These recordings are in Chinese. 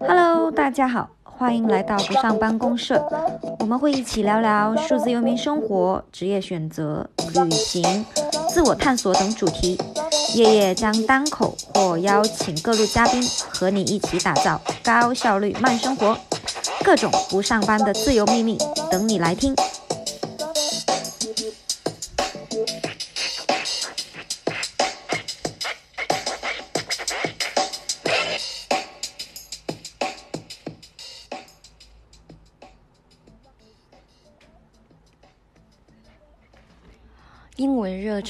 Hello，大家好，欢迎来到不上班公社。我们会一起聊聊数字游民生活、职业选择、旅行、自我探索等主题。夜夜将单口或邀请各路嘉宾和你一起打造高效率慢生活，各种不上班的自由秘密等你来听。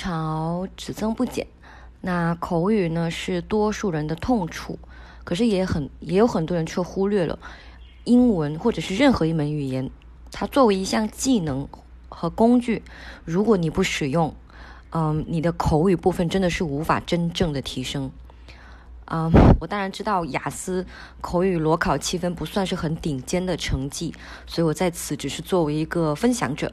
潮只增不减，那口语呢是多数人的痛处，可是也很也有很多人却忽略了英文或者是任何一门语言，它作为一项技能和工具，如果你不使用，嗯，你的口语部分真的是无法真正的提升。啊，我当然知道雅思口语裸考七分不算是很顶尖的成绩，所以我在此只是作为一个分享者。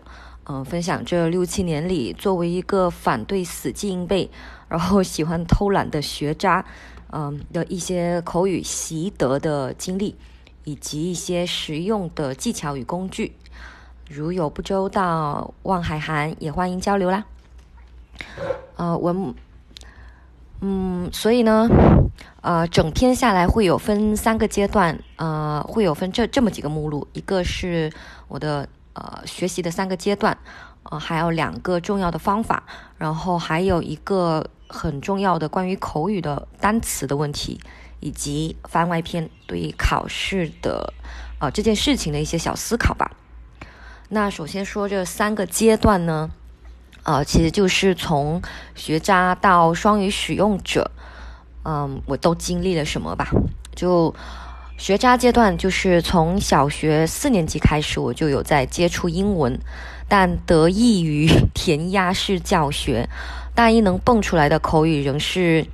嗯，分享这六七年里，作为一个反对死记硬背，然后喜欢偷懒的学渣，嗯的一些口语习得的经历，以及一些实用的技巧与工具。如有不周到，望海涵，也欢迎交流啦。呃，我，嗯，所以呢，呃，整篇下来会有分三个阶段，呃，会有分这这么几个目录，一个是我的。呃，学习的三个阶段，呃，还有两个重要的方法，然后还有一个很重要的关于口语的单词的问题，以及番外篇对于考试的呃这件事情的一些小思考吧。那首先说这三个阶段呢，呃，其实就是从学渣到双语使用者，嗯，我都经历了什么吧？就。学渣阶段就是从小学四年级开始，我就有在接触英文，但得益于填鸭式教学，大一能蹦出来的口语仍是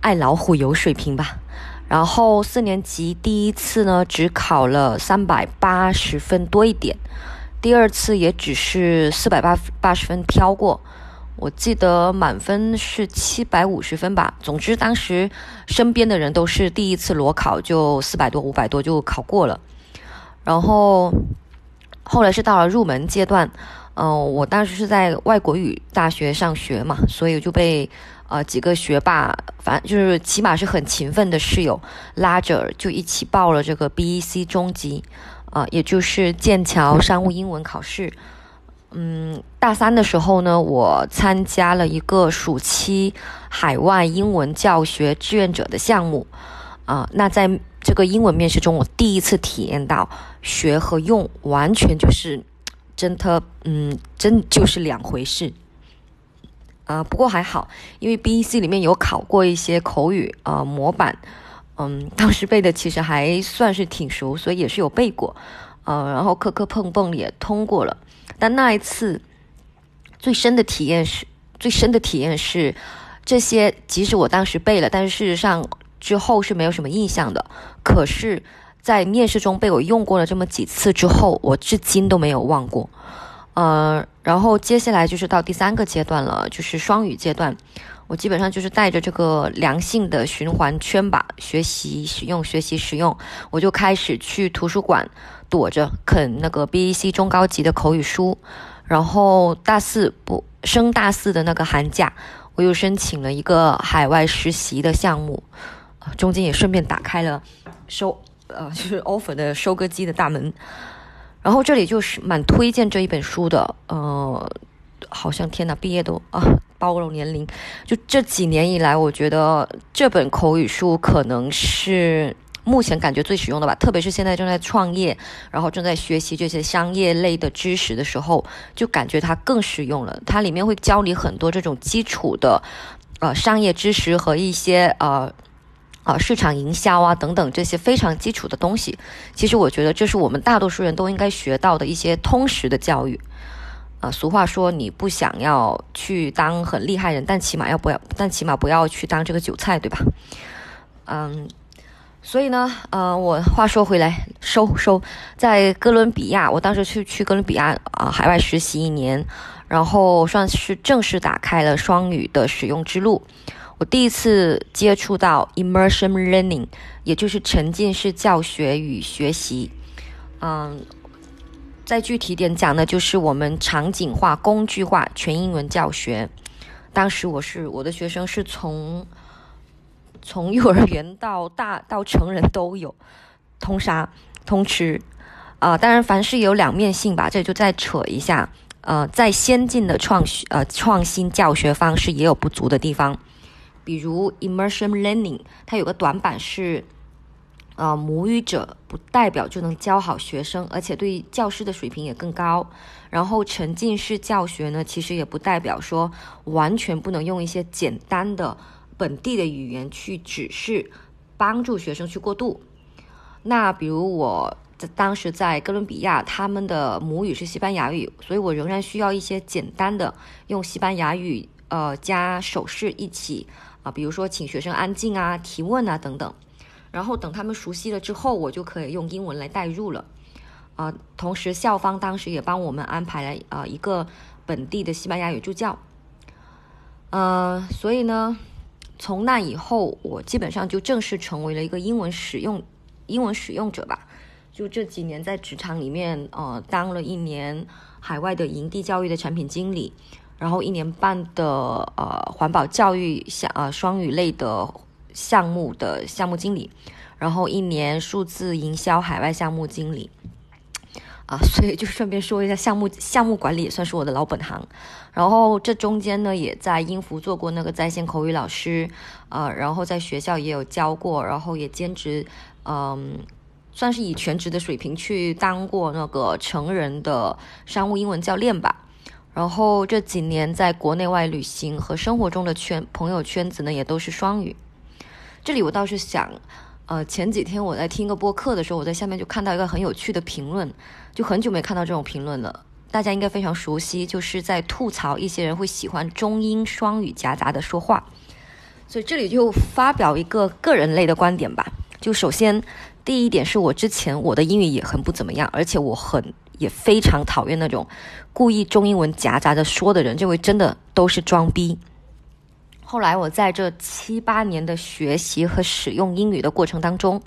爱老虎油水平吧。然后四年级第一次呢，只考了三百八十分多一点，第二次也只是四百八八十分飘过。我记得满分是七百五十分吧。总之，当时身边的人都是第一次裸考就四百多、五百多就考过了。然后后来是到了入门阶段，嗯，我当时是在外国语大学上学嘛，所以就被呃几个学霸，反正就是起码是很勤奋的室友拉着，就一起报了这个 BEC 中级，啊，也就是剑桥商务英文考试。嗯，大三的时候呢，我参加了一个暑期海外英文教学志愿者的项目，啊，那在这个英文面试中，我第一次体验到学和用完全就是真的，嗯，真就是两回事。啊，不过还好，因为 BEC 里面有考过一些口语啊模板，嗯，当时背的其实还算是挺熟，所以也是有背过，呃，然后磕磕碰碰也通过了。但那一次最深的体验是，最深的体验是，这些即使我当时背了，但是事实上之后是没有什么印象的。可是，在面试中被我用过了这么几次之后，我至今都没有忘过。呃，然后接下来就是到第三个阶段了，就是双语阶段。我基本上就是带着这个良性的循环圈吧，学习使用，学习使用，我就开始去图书馆躲着啃那个 BEC 中高级的口语书，然后大四不升大四的那个寒假，我又申请了一个海外实习的项目，中间也顺便打开了收呃就是 offer 的收割机的大门，然后这里就是蛮推荐这一本书的，呃。好像天哪，毕业都啊，暴露年龄。就这几年以来，我觉得这本口语书可能是目前感觉最实用的吧。特别是现在正在创业，然后正在学习这些商业类的知识的时候，就感觉它更实用了。它里面会教你很多这种基础的呃商业知识和一些呃啊市场营销啊等等这些非常基础的东西。其实我觉得这是我们大多数人都应该学到的一些通识的教育。啊，俗话说，你不想要去当很厉害人，但起码要不要，但起码不要去当这个韭菜，对吧？嗯，所以呢，呃，我话说回来，收收，在哥伦比亚，我当时去去哥伦比亚啊，海外实习一年，然后算是正式打开了双语的使用之路。我第一次接触到 immersion learning，也就是沉浸式教学与学习。嗯，再具体点讲呢，就是我们场景化、工具化全英文教学。当时我是我的学生是从从幼儿园到大到成人都有，通杀通吃。啊，当然凡事有两面性吧，这就再扯一下。呃，在先进的创呃创新教学方式也有不足的地方，比如 immersion learning，它有个短板是，呃，母语者不代表就能教好学生，而且对教师的水平也更高。然后沉浸式教学呢，其实也不代表说完全不能用一些简单的本地的语言去指示，帮助学生去过渡。那比如我在。当时在哥伦比亚，他们的母语是西班牙语，所以我仍然需要一些简单的用西班牙语，呃，加手势一起啊，比如说请学生安静啊、提问啊等等。然后等他们熟悉了之后，我就可以用英文来代入了。啊，同时校方当时也帮我们安排了啊一个本地的西班牙语助教。呃，所以呢，从那以后，我基本上就正式成为了一个英文使用英文使用者吧。就这几年在职场里面，呃，当了一年海外的营地教育的产品经理，然后一年半的呃环保教育项呃双语类的项目的项目经理，然后一年数字营销海外项目经理，啊，所以就顺便说一下项目项目管理也算是我的老本行。然后这中间呢，也在英孚做过那个在线口语老师，啊，然后在学校也有教过，然后也兼职，嗯。算是以全职的水平去当过那个成人的商务英文教练吧，然后这几年在国内外旅行和生活中的圈朋友圈子呢也都是双语。这里我倒是想，呃，前几天我在听个播客的时候，我在下面就看到一个很有趣的评论，就很久没看到这种评论了，大家应该非常熟悉，就是在吐槽一些人会喜欢中英双语夹杂的说话，所以这里就发表一个个人类的观点吧，就首先。第一点是我之前我的英语也很不怎么样，而且我很也非常讨厌那种故意中英文夹杂着说的人，认为真的都是装逼。后来我在这七八年的学习和使用英语的过程当中，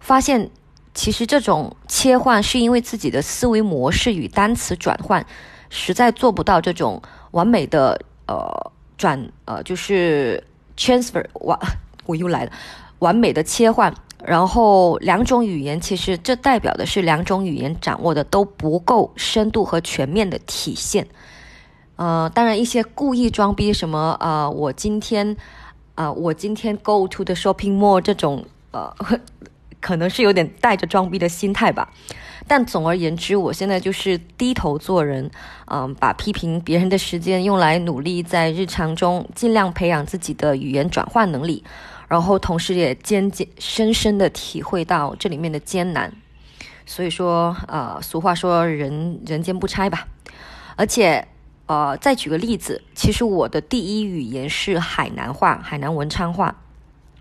发现其实这种切换是因为自己的思维模式与单词转换实在做不到这种完美的呃转呃就是 transfer 完 我又来了完美的切换。然后两种语言，其实这代表的是两种语言掌握的都不够深度和全面的体现。呃，当然一些故意装逼什么，呃，我今天，啊，我今天 go to the shopping mall 这种，呃，可能是有点带着装逼的心态吧。但总而言之，我现在就是低头做人，嗯，把批评别人的时间用来努力在日常中尽量培养自己的语言转换能力。然后，同时也渐渐深深的体会到这里面的艰难，所以说，呃，俗话说人人间不拆吧。而且，呃，再举个例子，其实我的第一语言是海南话，海南文昌话，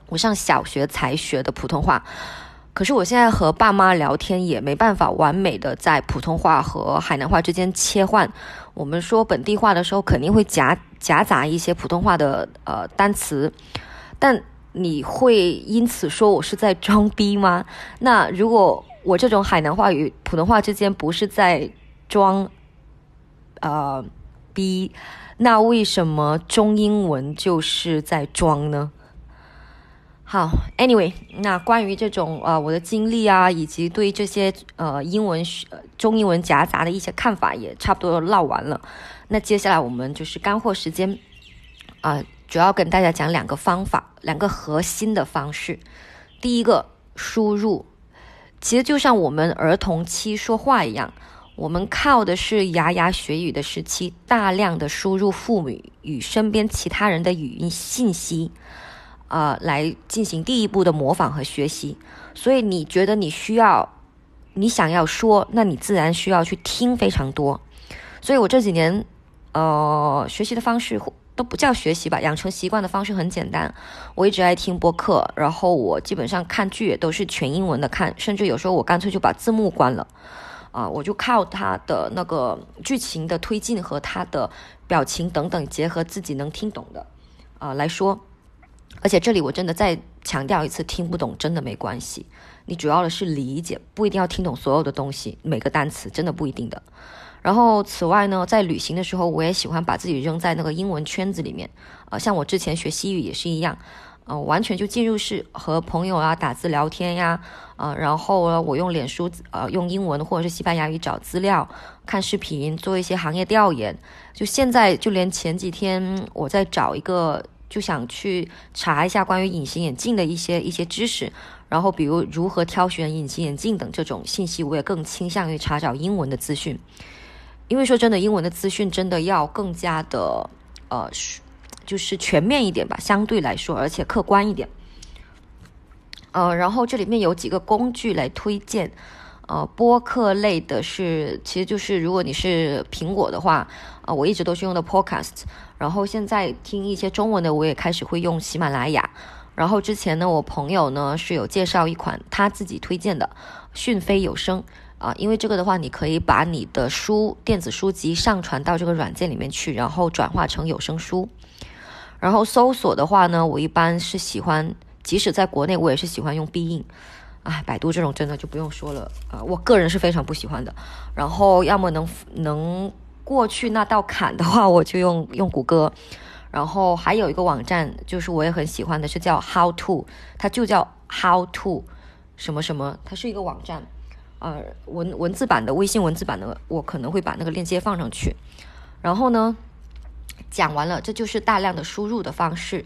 我上小学才学的普通话。可是我现在和爸妈聊天也没办法完美的在普通话和海南话之间切换。我们说本地话的时候，肯定会夹夹杂一些普通话的呃单词，但。你会因此说我是在装逼吗？那如果我这种海南话与普通话之间不是在装，呃，逼，那为什么中英文就是在装呢？好，Anyway，那关于这种呃我的经历啊，以及对这些呃英文中英文夹杂的一些看法，也差不多唠完了。那接下来我们就是干货时间啊。主要跟大家讲两个方法，两个核心的方式。第一个，输入，其实就像我们儿童期说话一样，我们靠的是牙牙学语的时期，大量的输入父母与身边其他人的语音信息，啊，来进行第一步的模仿和学习。所以你觉得你需要，你想要说，那你自然需要去听非常多。所以我这几年，呃，学习的方式。都不叫学习吧，养成习惯的方式很简单。我一直爱听播客，然后我基本上看剧也都是全英文的看，甚至有时候我干脆就把字幕关了，啊，我就靠他的那个剧情的推进和他的表情等等，结合自己能听懂的，啊来说。而且这里我真的再强调一次，听不懂真的没关系，你主要的是理解，不一定要听懂所有的东西，每个单词真的不一定的。然后此外呢，在旅行的时候，我也喜欢把自己扔在那个英文圈子里面，呃，像我之前学西语也是一样。呃，完全就进入是和朋友啊打字聊天呀，呃，然后呢，我用脸书呃用英文或者是西班牙语找资料、看视频、做一些行业调研。就现在就连前几天我在找一个，就想去查一下关于隐形眼镜的一些一些知识，然后比如如何挑选隐形眼镜等这种信息，我也更倾向于查找英文的资讯，因为说真的，英文的资讯真的要更加的呃。就是全面一点吧，相对来说，而且客观一点。呃，然后这里面有几个工具来推荐。呃，播客类的是，其实就是如果你是苹果的话，啊，我一直都是用的 Podcast。然后现在听一些中文的，我也开始会用喜马拉雅。然后之前呢，我朋友呢是有介绍一款他自己推荐的讯飞有声啊，因为这个的话，你可以把你的书电子书籍上传到这个软件里面去，然后转化成有声书。然后搜索的话呢，我一般是喜欢，即使在国内，我也是喜欢用必应。哎，百度这种真的就不用说了啊，我个人是非常不喜欢的。然后要么能能过去那道坎的话，我就用用谷歌。然后还有一个网站，就是我也很喜欢的，是叫 How to，它就叫 How to 什么什么，它是一个网站，呃，文文字版的，微信文字版的，我可能会把那个链接放上去。然后呢？讲完了，这就是大量的输入的方式。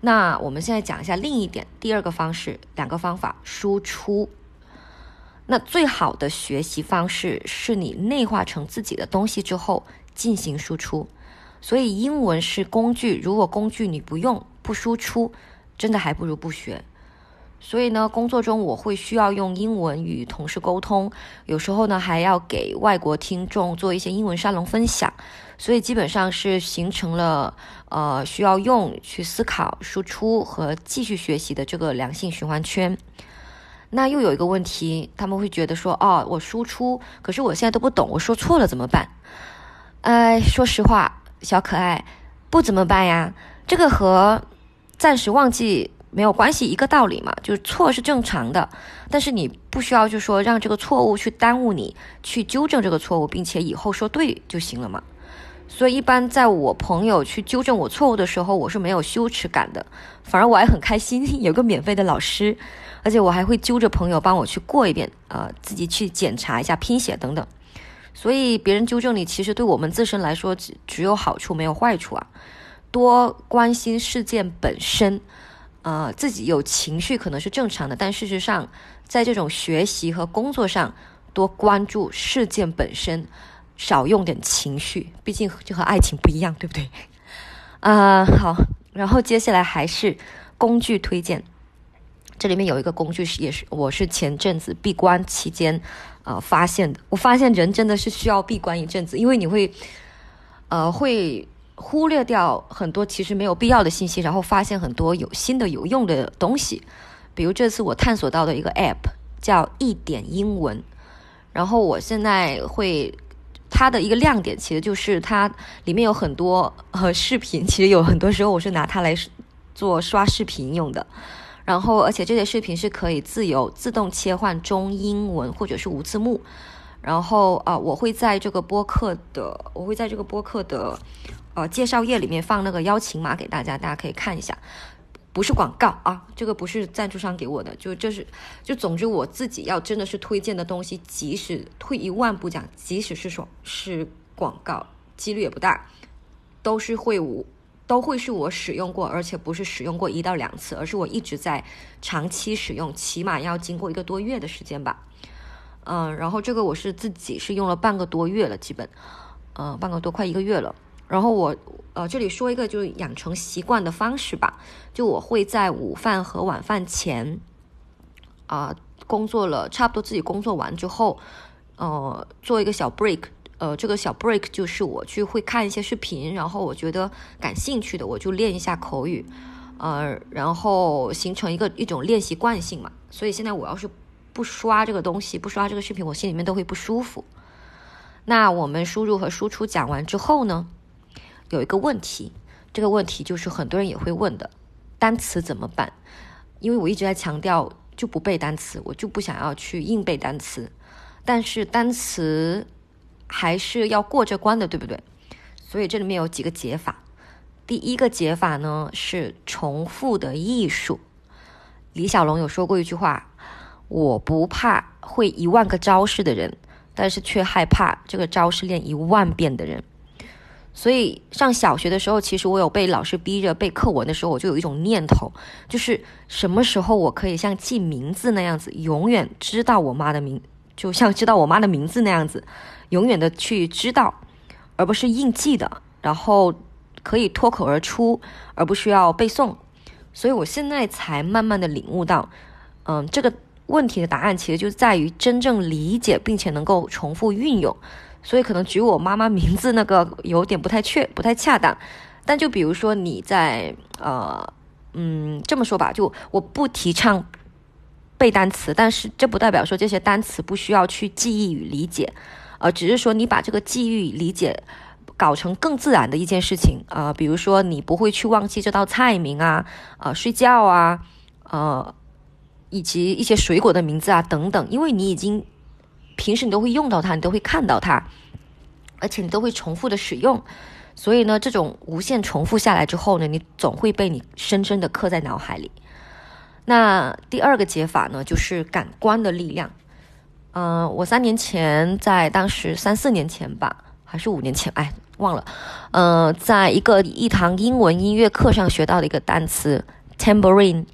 那我们现在讲一下另一点，第二个方式，两个方法输出。那最好的学习方式是你内化成自己的东西之后进行输出。所以英文是工具，如果工具你不用不输出，真的还不如不学。所以呢，工作中我会需要用英文与同事沟通，有时候呢还要给外国听众做一些英文沙龙分享。所以基本上是形成了呃需要用去思考输出和继续学习的这个良性循环圈。那又有一个问题，他们会觉得说哦，我输出，可是我现在都不懂，我说错了怎么办？哎，说实话，小可爱，不怎么办呀？这个和暂时忘记没有关系，一个道理嘛，就是错是正常的，但是你不需要就说让这个错误去耽误你去纠正这个错误，并且以后说对就行了嘛。所以，一般在我朋友去纠正我错误的时候，我是没有羞耻感的，反而我还很开心，有个免费的老师，而且我还会揪着朋友帮我去过一遍，呃，自己去检查一下拼写等等。所以，别人纠正你，其实对我们自身来说只只有好处没有坏处啊。多关心事件本身，呃，自己有情绪可能是正常的，但事实上，在这种学习和工作上，多关注事件本身。少用点情绪，毕竟就和爱情不一样，对不对？啊，好，然后接下来还是工具推荐。这里面有一个工具是，也是我是前阵子闭关期间呃发现的。我发现人真的是需要闭关一阵子，因为你会呃会忽略掉很多其实没有必要的信息，然后发现很多有新的有用的东西。比如这次我探索到的一个 App 叫一点英文，然后我现在会。它的一个亮点其实就是它里面有很多呃视频，其实有很多时候我是拿它来做刷视频用的。然后，而且这些视频是可以自由自动切换中英文或者是无字幕。然后啊，我会在这个播客的，我会在这个播客的呃介绍页里面放那个邀请码给大家，大家可以看一下。不是广告啊，这个不是赞助商给我的，就这是，就总之我自己要真的是推荐的东西，即使退一万步讲，即使是说是广告，几率也不大，都是会我都会是我使用过，而且不是使用过一到两次，而是我一直在长期使用，起码要经过一个多月的时间吧。嗯，然后这个我是自己是用了半个多月了，基本，嗯，半个多快一个月了。然后我呃这里说一个就是养成习惯的方式吧，就我会在午饭和晚饭前，啊工作了差不多自己工作完之后，呃做一个小 break，呃这个小 break 就是我去会看一些视频，然后我觉得感兴趣的我就练一下口语，呃然后形成一个一种练习惯性嘛。所以现在我要是不刷这个东西，不刷这个视频，我心里面都会不舒服。那我们输入和输出讲完之后呢？有一个问题，这个问题就是很多人也会问的，单词怎么办？因为我一直在强调就不背单词，我就不想要去硬背单词。但是单词还是要过这关的，对不对？所以这里面有几个解法。第一个解法呢是重复的艺术。李小龙有说过一句话：“我不怕会一万个招式的人，但是却害怕这个招式练一万遍的人。”所以上小学的时候，其实我有被老师逼着背课文的时候，我就有一种念头，就是什么时候我可以像记名字那样子，永远知道我妈的名，就像知道我妈的名字那样子，永远的去知道，而不是硬记的，然后可以脱口而出，而不需要背诵。所以我现在才慢慢的领悟到，嗯，这个问题的答案其实就在于真正理解并且能够重复运用。所以可能举我妈妈名字那个有点不太确不太恰当，但就比如说你在呃嗯这么说吧，就我不提倡背单词，但是这不代表说这些单词不需要去记忆与理解，呃，只是说你把这个记忆理解搞成更自然的一件事情啊，比如说你不会去忘记这道菜名啊，呃，睡觉啊，呃，以及一些水果的名字啊等等，因为你已经。平时你都会用到它，你都会看到它，而且你都会重复的使用，所以呢，这种无限重复下来之后呢，你总会被你深深的刻在脑海里。那第二个解法呢，就是感官的力量。嗯，我三年前在当时三四年前吧，还是五年前，哎，忘了。呃，在一个一堂英文音乐课上学到的一个单词 tambourine。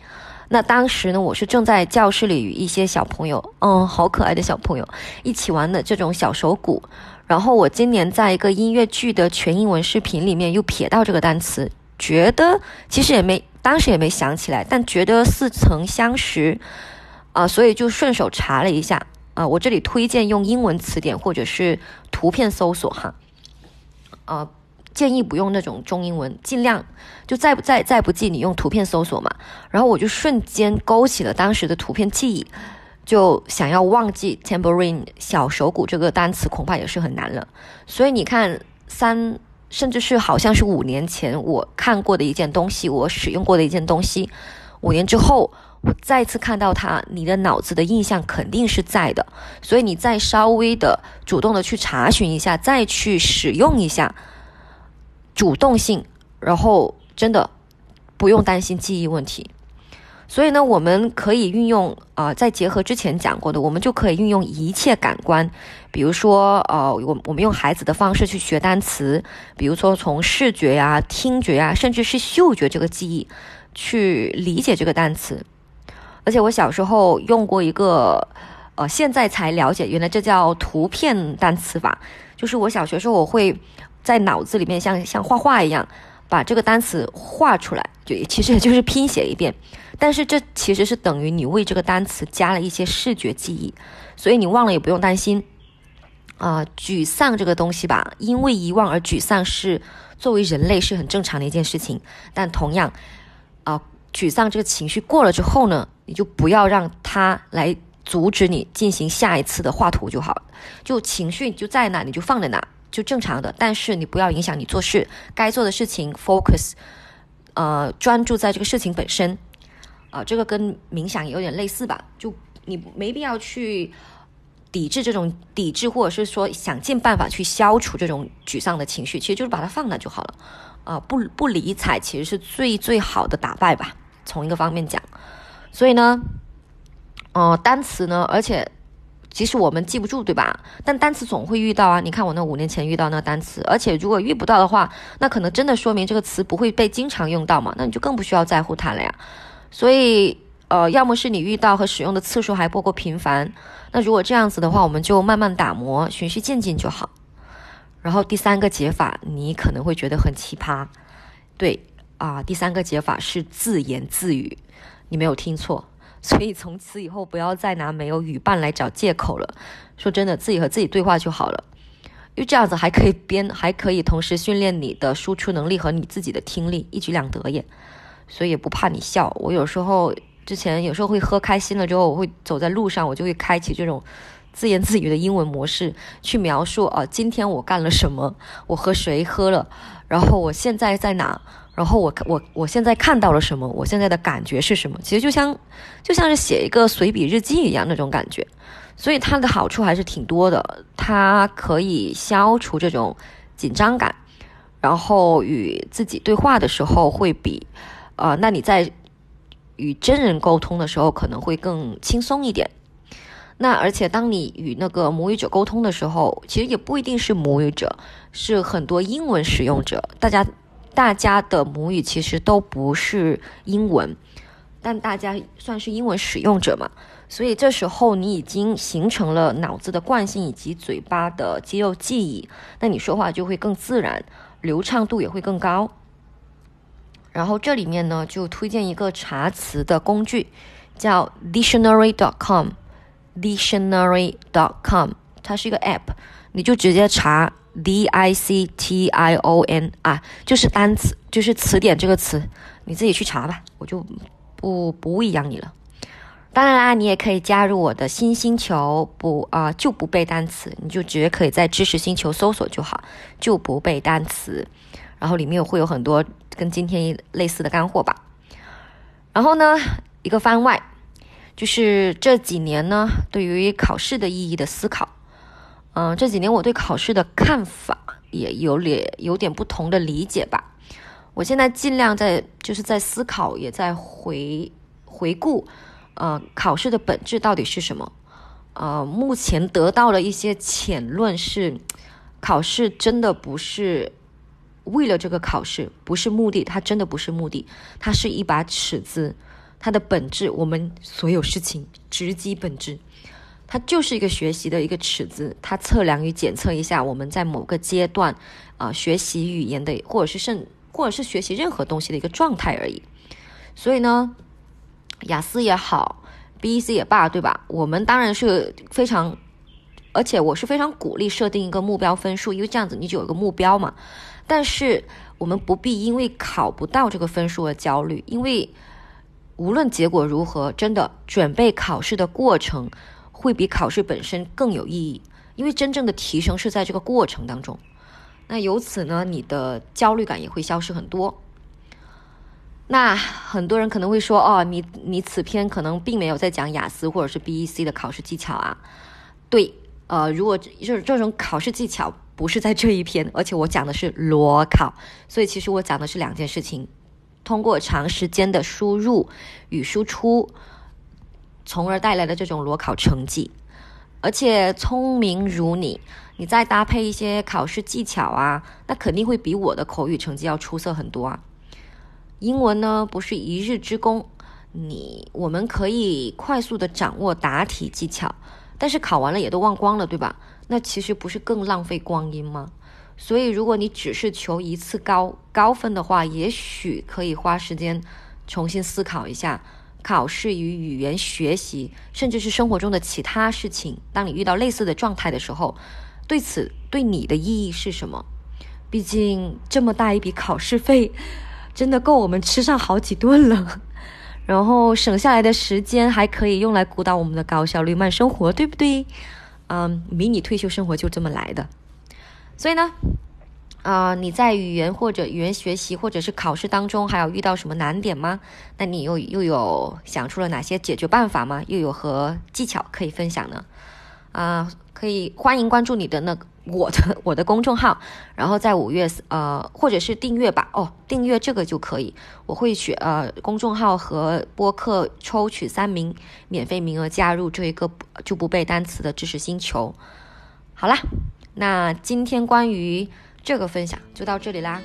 那当时呢，我是正在教室里与一些小朋友，嗯，好可爱的小朋友一起玩的这种小手鼓。然后我今年在一个音乐剧的全英文视频里面又瞥到这个单词，觉得其实也没当时也没想起来，但觉得似曾相识，啊，所以就顺手查了一下，啊，我这里推荐用英文词典或者是图片搜索哈，啊。建议不用那种中英文，尽量就再不再再不济，你用图片搜索嘛。然后我就瞬间勾起了当时的图片记忆，就想要忘记 tambourine 小手鼓这个单词，恐怕也是很难了。所以你看，三甚至是好像是五年前我看过的一件东西，我使用过的一件东西，五年之后我再次看到它，你的脑子的印象肯定是在的。所以你再稍微的主动的去查询一下，再去使用一下。主动性，然后真的不用担心记忆问题，所以呢，我们可以运用啊，再结合之前讲过的，我们就可以运用一切感官，比如说呃，我我们用孩子的方式去学单词，比如说从视觉呀、听觉呀，甚至是嗅觉这个记忆去理解这个单词。而且我小时候用过一个，呃，现在才了解，原来这叫图片单词法，就是我小学时候我会。在脑子里面像像画画一样，把这个单词画出来，就其实也就是拼写一遍。但是这其实是等于你为这个单词加了一些视觉记忆，所以你忘了也不用担心。啊，沮丧这个东西吧，因为遗忘而沮丧是作为人类是很正常的一件事情。但同样，啊，沮丧这个情绪过了之后呢，你就不要让它来阻止你进行下一次的画图就好。就情绪就在哪，你就放在哪。就正常的，但是你不要影响你做事该做的事情，focus，呃，专注在这个事情本身，啊，这个跟冥想有点类似吧？就你没必要去抵制这种抵制，或者是说想尽办法去消除这种沮丧的情绪，其实就是把它放那就好了，啊，不不理睬，其实是最最好的打败吧。从一个方面讲，所以呢，哦，单词呢，而且。即使我们记不住，对吧？但单词总会遇到啊！你看我那五年前遇到那单词，而且如果遇不到的话，那可能真的说明这个词不会被经常用到嘛？那你就更不需要在乎它了呀。所以，呃，要么是你遇到和使用的次数还不够频繁，那如果这样子的话，我们就慢慢打磨，循序渐进就好。然后第三个解法，你可能会觉得很奇葩，对啊，第三个解法是自言自语，你没有听错。所以从此以后不要再拿没有语伴来找借口了。说真的，自己和自己对话就好了，因为这样子还可以编，还可以同时训练你的输出能力和你自己的听力，一举两得耶。所以也不怕你笑。我有时候之前有时候会喝开心了之后，我会走在路上，我就会开启这种自言自语的英文模式，去描述啊，今天我干了什么，我和谁喝了，然后我现在在哪，然后我我我现在看到了什么？我现在的感觉是什么？其实就像就像是写一个随笔日记一样那种感觉。所以它的好处还是挺多的，它可以消除这种紧张感，然后与自己对话的时候会比，呃，那你在与真人沟通的时候可能会更轻松一点。那而且当你与那个母语者沟通的时候，其实也不一定是母语者，是很多英文使用者，大家大家的母语其实都不是英文，但大家算是英文使用者嘛。所以这时候你已经形成了脑子的惯性以及嘴巴的肌肉记忆，那你说话就会更自然，流畅度也会更高。然后这里面呢就推荐一个查词的工具，叫 dictionary.com，dictionary.com，它是一个 app，你就直接查 d i c t i o n 啊，就是单词，就是词典这个词，你自己去查吧，我就不不喂养你了。当然啦，你也可以加入我的新星球，不啊就不背单词，你就直接可以在知识星球搜索就好，就不背单词，然后里面会有很多跟今天类似的干货吧。然后呢，一个番外，就是这几年呢，对于考试的意义的思考，嗯，这几年我对考试的看法也有点有点不同的理解吧。我现在尽量在就是在思考，也在回回顾。呃，考试的本质到底是什么？呃，目前得到了一些浅论是，考试真的不是为了这个考试，不是目的，它真的不是目的，它是一把尺子，它的本质，我们所有事情直击本质，它就是一个学习的一个尺子，它测量与检测一下我们在某个阶段啊学习语言的，或者是甚，或者是学习任何东西的一个状态而已，所以呢。雅思也好，BEC 也罢，对吧？我们当然是非常，而且我是非常鼓励设定一个目标分数，因为这样子你就有个目标嘛。但是我们不必因为考不到这个分数而焦虑，因为无论结果如何，真的准备考试的过程会比考试本身更有意义，因为真正的提升是在这个过程当中。那由此呢，你的焦虑感也会消失很多。那很多人可能会说，哦，你你此篇可能并没有在讲雅思或者是 BEC 的考试技巧啊。对，呃，如果就是这种考试技巧不是在这一篇，而且我讲的是裸考，所以其实我讲的是两件事情：通过长时间的输入与输出，从而带来的这种裸考成绩。而且聪明如你，你再搭配一些考试技巧啊，那肯定会比我的口语成绩要出色很多啊。英文呢不是一日之功，你我们可以快速的掌握答题技巧，但是考完了也都忘光了，对吧？那其实不是更浪费光阴吗？所以如果你只是求一次高高分的话，也许可以花时间重新思考一下，考试与语言学习，甚至是生活中的其他事情，当你遇到类似的状态的时候，对此对你的意义是什么？毕竟这么大一笔考试费。真的够我们吃上好几顿了，然后省下来的时间还可以用来鼓捣我们的高效率慢生活，对不对？嗯，迷你退休生活就这么来的。所以呢，啊，你在语言或者语言学习或者是考试当中，还有遇到什么难点吗？那你又又有想出了哪些解决办法吗？又有何技巧可以分享呢？啊，可以欢迎关注你的那个。我的我的公众号，然后在五月呃，或者是订阅吧哦，订阅这个就可以。我会选呃公众号和播客抽取三名免费名额加入这一个就不背单词的知识星球。好啦，那今天关于这个分享就到这里啦。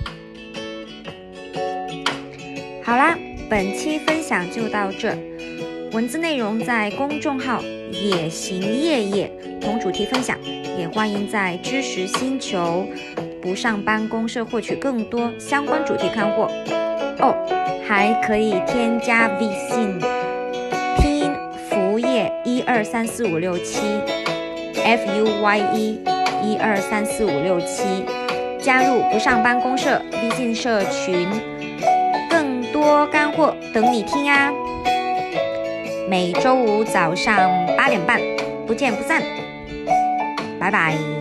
好啦，本期分享就到这，文字内容在公众号野行夜夜同主题分享。也欢迎在知识星球不上班公社获取更多相关主题干货哦，还可以添加微信拼音服务业一二三四五六七 F U Y E 一二三四五六七，加入不上班公社微信社群，更多干货等你听啊！每周五早上八点半，不见不散。拜拜。